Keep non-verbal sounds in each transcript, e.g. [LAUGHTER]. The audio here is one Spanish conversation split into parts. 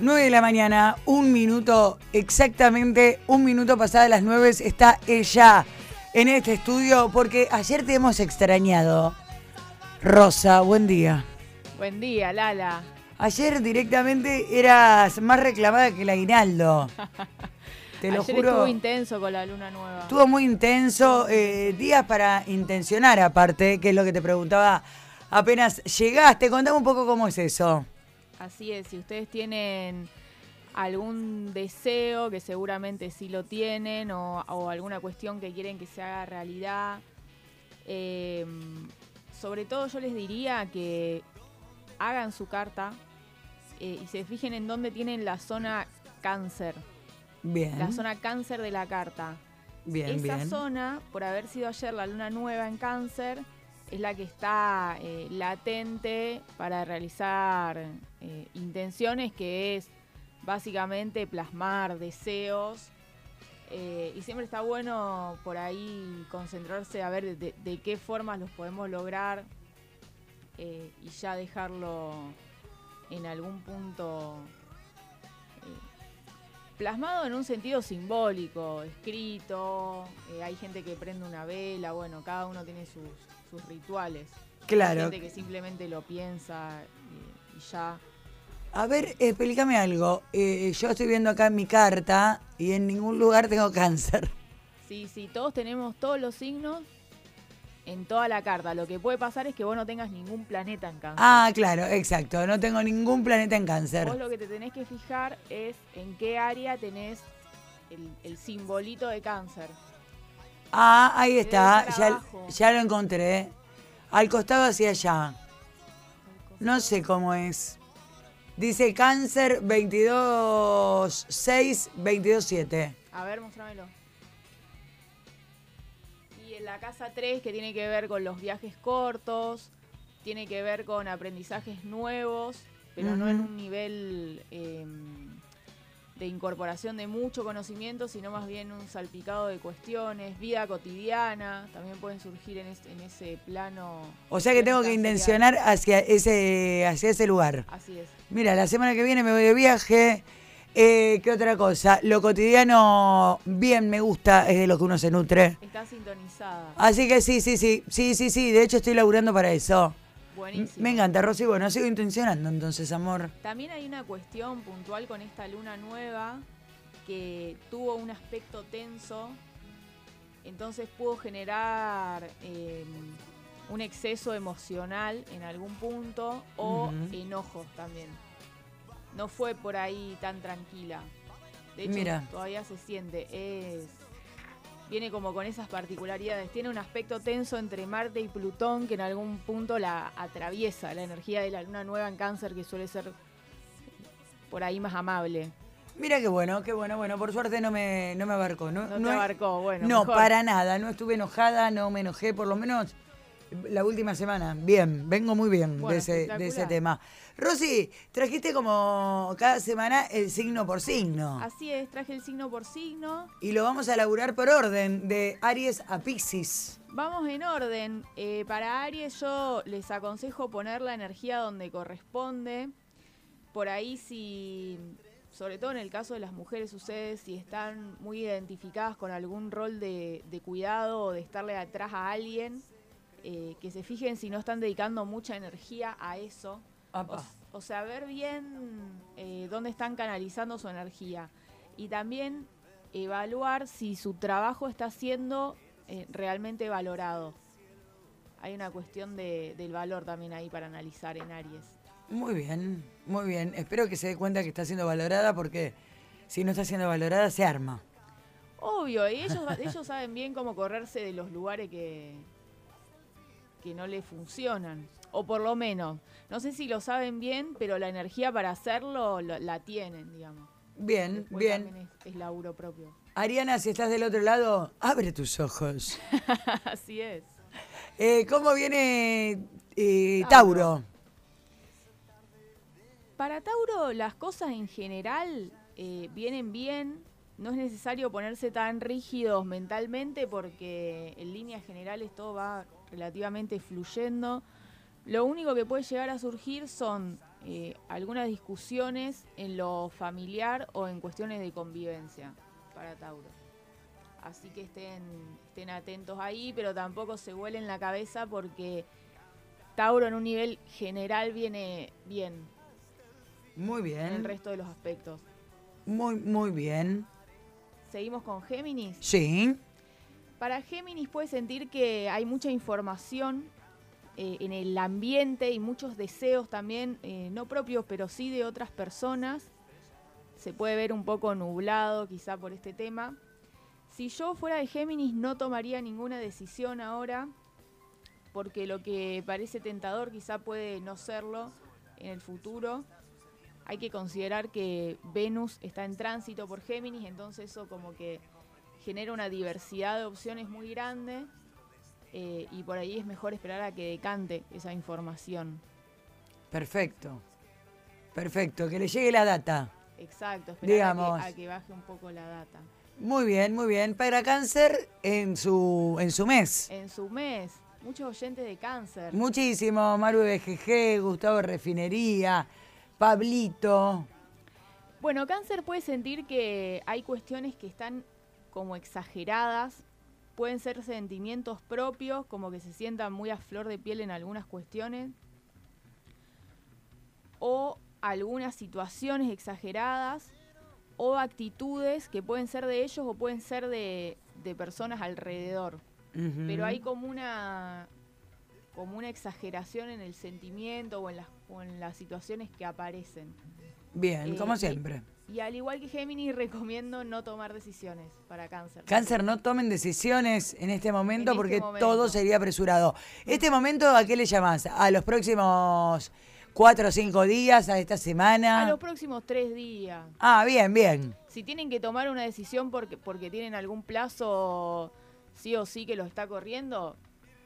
9 de la mañana, un minuto, exactamente un minuto pasada las 9 está ella en este estudio porque ayer te hemos extrañado. Rosa, buen día. Buen día, Lala. Ayer directamente eras más reclamada que el aguinaldo. [LAUGHS] Te lo Ayer juro. estuvo intenso con la luna nueva. Estuvo muy intenso, eh, días para intencionar aparte, que es lo que te preguntaba apenas llegaste. Contame un poco cómo es eso. Así es, si ustedes tienen algún deseo, que seguramente sí lo tienen, o, o alguna cuestión que quieren que se haga realidad, eh, sobre todo yo les diría que hagan su carta eh, y se fijen en dónde tienen la zona cáncer, Bien. la zona cáncer de la carta. bien, Esa bien. zona, por haber sido ayer la luna nueva en cáncer, es la que está eh, latente para realizar eh, intenciones, que es básicamente plasmar deseos. eh, y siempre está bueno por ahí concentrarse a ver de, de qué formas los podemos lograr y ya dejarlo en algún punto plasmado en un sentido simbólico, escrito, eh, hay gente que prende una vela, bueno, cada uno tiene sus, sus rituales. Claro. Hay gente que simplemente lo piensa y, y ya. A ver, explícame algo. Eh, yo estoy viendo acá en mi carta y en ningún lugar tengo [LAUGHS] cáncer. Sí, sí, todos tenemos todos los signos en toda la carta. Lo que puede pasar es que vos no tengas ningún planeta en cáncer. Ah, claro, exacto. No tengo ningún planeta en Vos cáncer. lo que te tenés que fijar es en qué área tenés el, el simbolito de cáncer. Ah, ahí está. Ya, ya lo encontré. Al costado hacia allá. No sé cómo es. Dice cáncer 22.6, 22.7. A ver, mostrámelo. La casa 3, que tiene que ver con los viajes cortos, tiene que ver con aprendizajes nuevos, pero no en un nivel eh, de incorporación de mucho conocimiento, sino más bien un salpicado de cuestiones, vida cotidiana, también pueden surgir en, es- en ese plano. O sea que tengo que intencionar hacia ese, hacia ese lugar. Así es. Mira, la semana que viene me voy de viaje. Eh, ¿Qué otra cosa? Lo cotidiano, bien, me gusta, es de lo que uno se nutre. Está sintonizada. Así que sí, sí, sí, sí, sí, sí. De hecho, estoy laburando para eso. Buenísimo. Me encanta, Rosy. Bueno, sigo intencionando entonces, amor. También hay una cuestión puntual con esta luna nueva que tuvo un aspecto tenso, entonces pudo generar eh, un exceso emocional en algún punto o enojos también. No fue por ahí tan tranquila. De hecho, Mira. todavía se siente. Es, viene como con esas particularidades. Tiene un aspecto tenso entre Marte y Plutón que en algún punto la atraviesa. La energía de la luna nueva en cáncer que suele ser por ahí más amable. Mira qué bueno, qué bueno. Bueno, por suerte no me, no me abarcó. No, No, no te abarcó, bueno. no, mejor. para nada. No estuve enojada, no me enojé, por lo menos la última semana. Bien, vengo muy bien de, ese, de ese tema. Rosy, trajiste como cada semana el signo por signo. Así es, traje el signo por signo. Y lo vamos a laburar por orden, de Aries a Piscis. Vamos en orden. Eh, para Aries yo les aconsejo poner la energía donde corresponde. Por ahí si, sobre todo en el caso de las mujeres, ustedes si están muy identificadas con algún rol de, de cuidado o de estarle atrás a alguien, eh, que se fijen si no están dedicando mucha energía a eso. O, sea, ver bien eh, dónde están canalizando su energía. Y también evaluar si su trabajo está siendo eh, realmente valorado. Hay una cuestión de- del valor también ahí para analizar en Aries. Muy bien, muy bien. Espero que se dé cuenta que está siendo valorada porque si no está siendo valorada se arma. Obvio, y ellos, [LAUGHS] ellos saben bien cómo correrse de los lugares que, que no les funcionan. O por lo menos, no sé si lo saben bien, pero la energía para hacerlo lo- la tienen, digamos. Bien, Después bien. también es, es laburo propio. Ariana, si estás del otro lado, abre tus ojos. [LAUGHS] Así es. Eh, ¿Cómo viene eh, Tauro. Tauro? Para Tauro, las cosas en general eh, vienen bien. no es necesario ponerse tan rígidos mentalmente porque en líneas generales todo va relativamente fluyendo. Lo único que puede llegar a surgir son eh, algunas discusiones en lo familiar o en cuestiones de convivencia para Tauro. Así que estén, estén atentos ahí, pero tampoco se vuelen la cabeza porque Tauro en un nivel general viene bien. Muy bien. En el resto de los aspectos. Muy, muy bien. ¿Seguimos con Géminis? Sí. Para Géminis puede sentir que hay mucha información eh, en el ambiente y muchos deseos también, eh, no propios, pero sí de otras personas. Se puede ver un poco nublado quizá por este tema. Si yo fuera de Géminis no tomaría ninguna decisión ahora, porque lo que parece tentador quizá puede no serlo en el futuro. Hay que considerar que Venus está en tránsito por Géminis, entonces eso como que genera una diversidad de opciones muy grande eh, y por ahí es mejor esperar a que decante esa información. Perfecto, perfecto, que le llegue la data. Exacto, esperar A, que, baje un poco la data. Muy bien, muy bien. Para cáncer en su, en su mes. En su mes. Muchos oyentes de cáncer. Muchísimo. Maru BGG, Gustavo Refinería, Pablito. Bueno, cáncer puede sentir que hay cuestiones que están como exageradas. Pueden ser sentimientos propios, como que se sientan muy a flor de piel en algunas cuestiones. O algunas situaciones exageradas o actitudes que pueden ser de ellos o pueden ser de, personas alrededor. Pero hay como una como una exageración en el sentimiento o en las, en las situaciones que aparecen. Bien, como eh, siempre. Y, al igual que Géminis, [LAUGHS] recomiendo no tomar decisiones para cáncer. Cáncer, no tomen decisiones en este momento este porque todo sería apresurado. ¿Este momento a qué le llamas? ¿A los próximos cuatro o cinco días a esta semana? A los próximos tres días. Ah, bien, bien. Si tienen que tomar una decisión porque, porque tienen algún plazo sí o sí que lo está corriendo,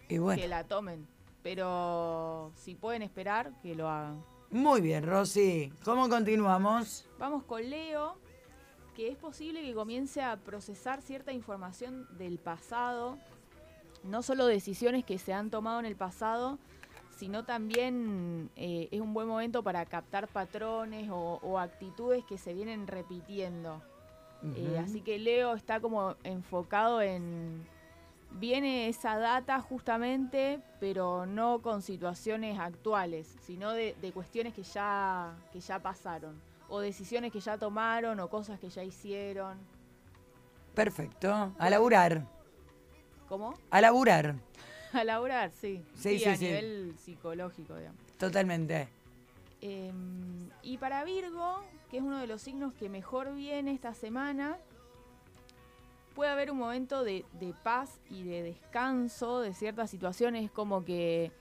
que la tomen. Pero si pueden esperar, que lo hagan. Muy bien, Rosy. ¿Cómo continuamos? Vamos con Leo, que es posible que comience a procesar cierta información del pasado, no solo decisiones que se han tomado en el pasado, sino también eh, es un buen momento para captar patrones o, actitudes que se vienen repitiendo. Eh, así que Leo está como enfocado en... Viene esa data justamente, pero no con situaciones actuales, sino de, cuestiones que ya, que ya pasaron, o decisiones que ya tomaron, o cosas que ya hicieron. Perfecto, a laburar. ¿Cómo? A laburar. [LAUGHS] A laburar, sí. Sí, sí, a nivel psicológico, digamos. Totalmente. Em, y para Virgo, que es uno de los signos que mejor viene esta semana, puede haber un momento de, paz y de descanso de ciertas situaciones, como que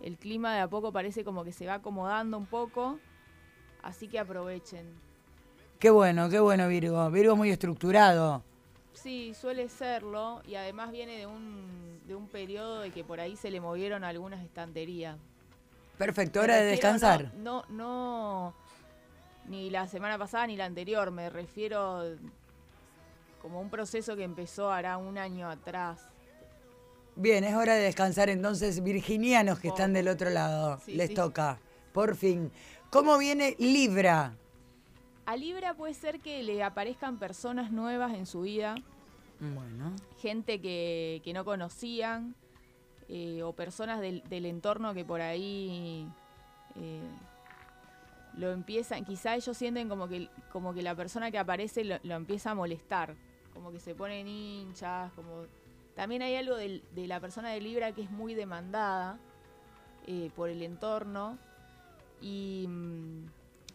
el clima de a poco parece como que se va acomodando un poco, así que aprovechen. Qué bueno, qué bueno Virgo. Virgo muy estructurado. Sí, suele serlo y además viene de un, de un periodo de que por ahí se le movieron algunas estanterías. Perfecto, hora de descansar. No, no, ni la semana pasada ni la anterior, me refiero como un proceso que empezó hará un año atrás. Bien, es hora de descansar entonces, virginianos que están del otro lado, les toca, por fin. ¿Cómo viene Libra? A Libra puede ser que le aparezcan personas nuevas en su vida. Bueno. Gente que, no conocían. Eh, o personas del, entorno que por ahí eh, lo empiezan. Quizá ellos sienten como que, como que la persona que aparece lo, empieza a molestar. Como que se ponen hinchas. Como... También hay algo de la persona de Libra que es muy demandada eh, por el entorno. Y. Mm,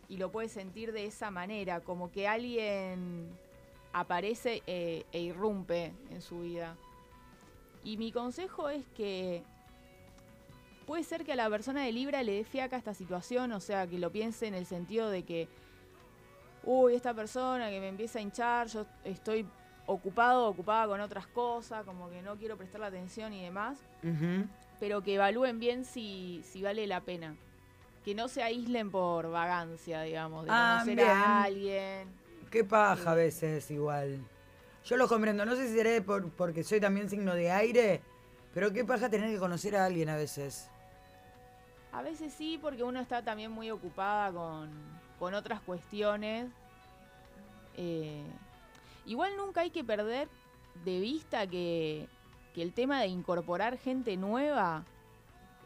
y lo puedes sentir de esa manera, como que alguien aparece eh, e irrumpe en su vida. Y mi consejo es que puede ser que a la persona de Libra le dé fiaca esta situación, o sea, que lo piense en el sentido de que, uy, esta persona que me empieza a hinchar, yo estoy ocupado, ocupada con otras cosas, como que no quiero prestar la atención y demás, pero que evalúen bien si, si vale la pena que no se aíslen por vagancia, digamos, de ah, conocer a alguien. Qué paja a veces igual. Yo lo comprendo, no sé si seré por, porque soy también signo de aire, pero qué paja tener que conocer a alguien a veces. A veces sí, porque uno está también muy ocupada con, con otras cuestiones. Eh, igual nunca hay que perder de vista que, que el tema de incorporar gente nueva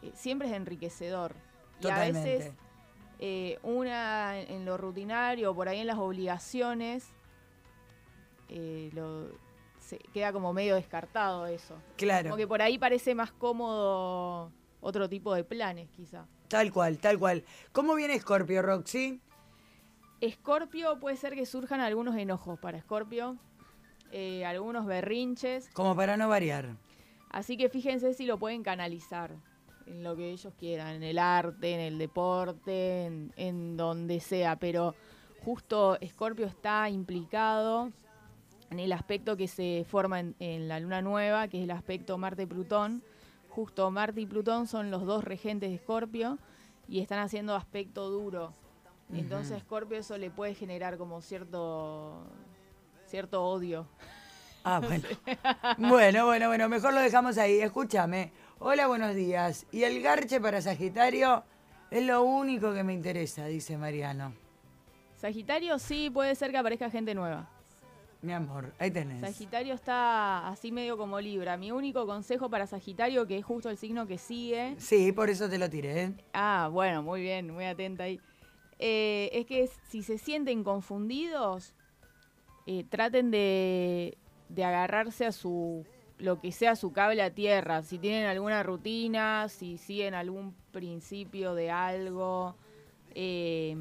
eh, siempre es enriquecedor. Y a veces eh, una en lo rutinario, por ahí en las obligaciones, lo, se queda como medio descartado eso. Claro. Como que por ahí parece más cómodo otro tipo de planes, quizá. Tal cual, tal cual. ¿Cómo viene Scorpio, Roxy? Scorpio puede ser que surjan algunos enojos para Scorpio, eh, algunos berrinches. Como para no variar. Así que fíjense si lo pueden canalizar en lo que ellos quieran, en el arte, en el deporte, en, donde sea. Pero justo Scorpio está implicado en el aspecto que se forma en, en la luna nueva, que es el aspecto Marte-Plutón Justo Marte y Plutón son los dos regentes de Escorpio y están haciendo aspecto duro. Entonces Escorpio eso le puede generar como cierto cierto odio. Ah, [LAUGHS] bueno. bueno, bueno, bueno, mejor lo dejamos ahí. Escúchame. Hola, buenos días. Y el garche para Sagitario es lo único que me interesa, dice Mariano. Sagitario sí puede ser que aparezca gente nueva. Mi amor, ahí tenés. Sagitario está así medio como Libra. Mi único consejo para Sagitario, que es justo el signo que sigue. Sí, por eso te lo tiré. Ah, bueno, muy bien, muy atenta ahí. Eh, es que si se sienten confundidos, eh, traten de, de agarrarse a su lo que sea su cable a tierra, si tienen alguna rutina, si siguen algún principio de algo, eh,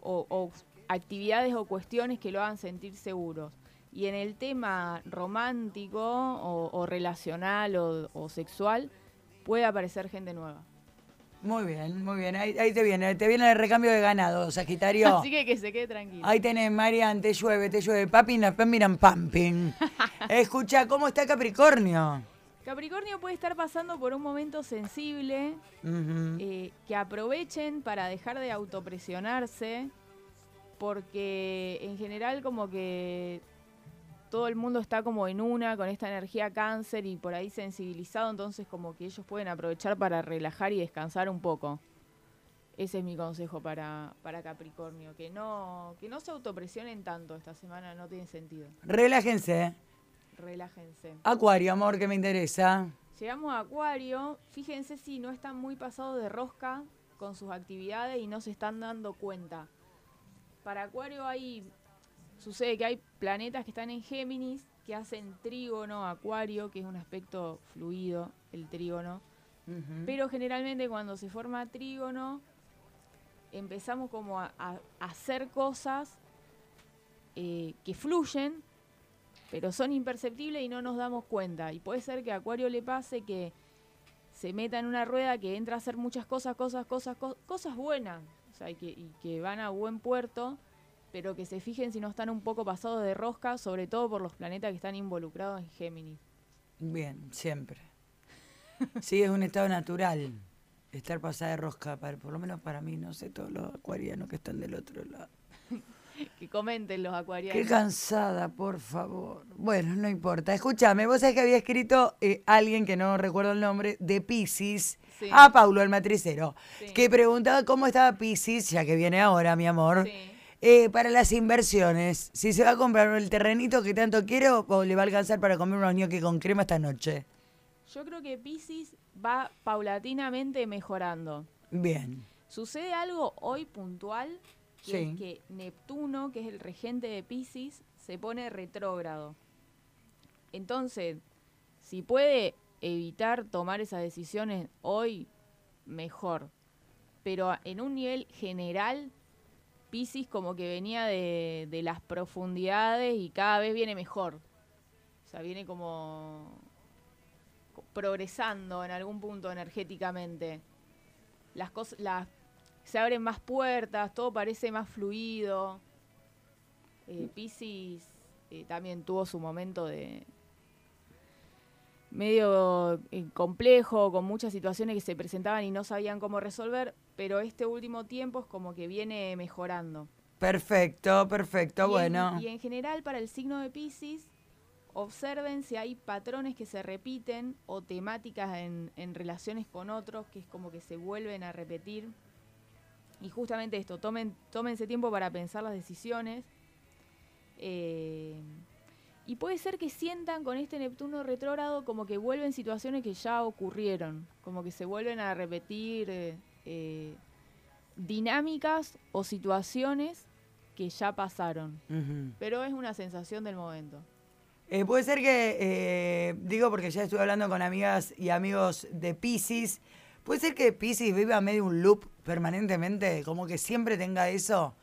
o, o, actividades o cuestiones que lo hagan sentir seguros. Y en el tema romántico o, relacional o, sexual puede aparecer gente nueva. Muy bien, muy bien. Ahí, te viene, te viene el recambio de ganado, Sagitario. [LAUGHS] Así que que se quede tranquilo. Ahí tenés, Marian, te llueve, te llueve. Papi, miran pumping. [LAUGHS] Escucha, ¿cómo está Capricornio? Capricornio puede estar pasando por un momento sensible, eh, que aprovechen para dejar de autopresionarse, porque en general como que todo el mundo está como en una con esta energía cáncer y por ahí sensibilizado, entonces como que ellos pueden aprovechar para relajar y descansar un poco. Ese es mi consejo para, para Capricornio, que no, que no se autopresionen tanto esta semana, no tiene sentido. Relájense. Relájense. Acuario, amor, que me interesa. Llegamos a Acuario, fíjense si no están muy pasados de rosca con sus actividades y no se están dando cuenta para Acuario hay sucede que hay planetas que están en Géminis que hacen trígono Acuario, que es un aspecto fluido, el trígono. Pero generalmente cuando se forma trígono, empezamos como a, hacer cosas eh, que fluyen, pero son imperceptibles y no nos damos cuenta. Y puede ser que a Acuario le pase que se meta en una rueda que entra a hacer muchas cosas, cosas, cosas, cosas buenas, y que, van a buen puerto, pero que se fijen si no están un poco pasados de rosca, sobre todo por los planetas que están involucrados en Géminis. Bien, siempre. [LAUGHS] Sí, es un estado natural estar pasada de rosca, por lo menos para mí, no sé, todos los acuarianos que están del otro lado. [LAUGHS] que comenten los acuarianos. Qué cansada, por favor. Bueno, no importa. Escúchame, vos sabés que había escrito eh, alguien que no recuerdo el nombre, de Pisces, a Paulo, el matricero, que preguntaba cómo estaba Pisces, ya que viene ahora, mi amor. Eh, para las inversiones, si se va a comprar el terrenito que tanto quiero o le va a alcanzar para comer unos ñoques con crema esta noche. Yo creo que Pisces va paulatinamente mejorando. Bien. Sucede algo hoy puntual que es que Neptuno, que es el regente de Pisces, se pone retrógrado. Entonces, si puede evitar tomar esas decisiones hoy, mejor. Pero en un nivel general, Pisces como que venía de, de las profundidades y cada vez viene mejor. O sea, viene como progresando en algún punto energéticamente. Las cosas, las se abren más puertas, todo parece más fluido. Eh, Pisces eh, también tuvo su momento de medio eh, complejo, con muchas situaciones que se presentaban y no sabían cómo resolver, pero este último tiempo es como que viene mejorando. Perfecto, perfecto, bueno. y en general para el signo de Pisces, observen si hay patrones que se repiten o temáticas en, en relaciones con otros que es como que se vuelven a repetir. Y justamente esto, tomen, tómense tiempo para pensar las decisiones. Eh, y puede ser que sientan con este Neptuno retrógrado como que vuelven situaciones que ya ocurrieron, como que se vuelven a repetir eh, eh, dinámicas o situaciones que ya pasaron. Pero es una sensación del momento. Eh, puede ser que, digo porque ya estuve hablando con amigas y amigos de Pisces, puede ser que Pisces viva medio un loop permanentemente, como que siempre tenga eso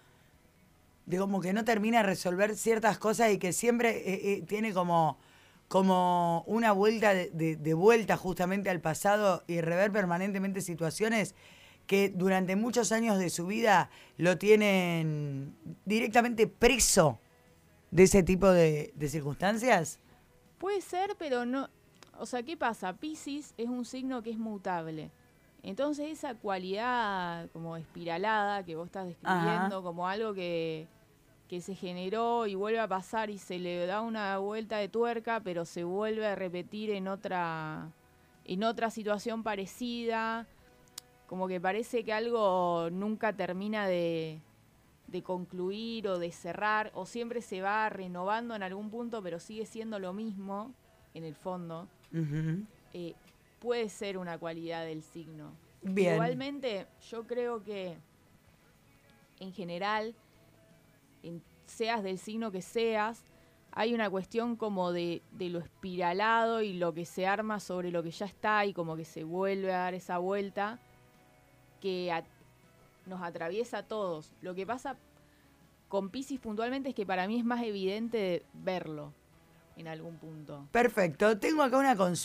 de como que no termina de resolver ciertas cosas y que siempre eh, eh, tiene como, como una vuelta de, vuelta justamente al pasado y rever permanentemente situaciones que durante muchos años de su vida lo tienen directamente preso de ese tipo de, de circunstancias? Puede ser, pero no. O sea, ¿qué pasa? Pisces es un signo que es mutable. Entonces esa cualidad como espiralada que vos estás describiendo, como algo que, que se generó y vuelve a pasar y se le da una vuelta de tuerca, pero se vuelve a repetir en otra, en otra situación parecida. Como que parece que algo nunca termina de, de concluir o de cerrar, o siempre se va renovando en algún punto, pero sigue siendo lo mismo en el fondo. Eh, puede ser una cualidad del signo. Igualmente, yo creo que en general seas del signo que seas, hay una cuestión como de, lo espiralado y lo que se arma sobre lo que ya está y como que se vuelve a dar esa vuelta que nos atraviesa a todos. Lo que pasa con Pisces puntualmente es que para mí es más evidente verlo en algún punto. Perfecto. Tengo acá una consulta.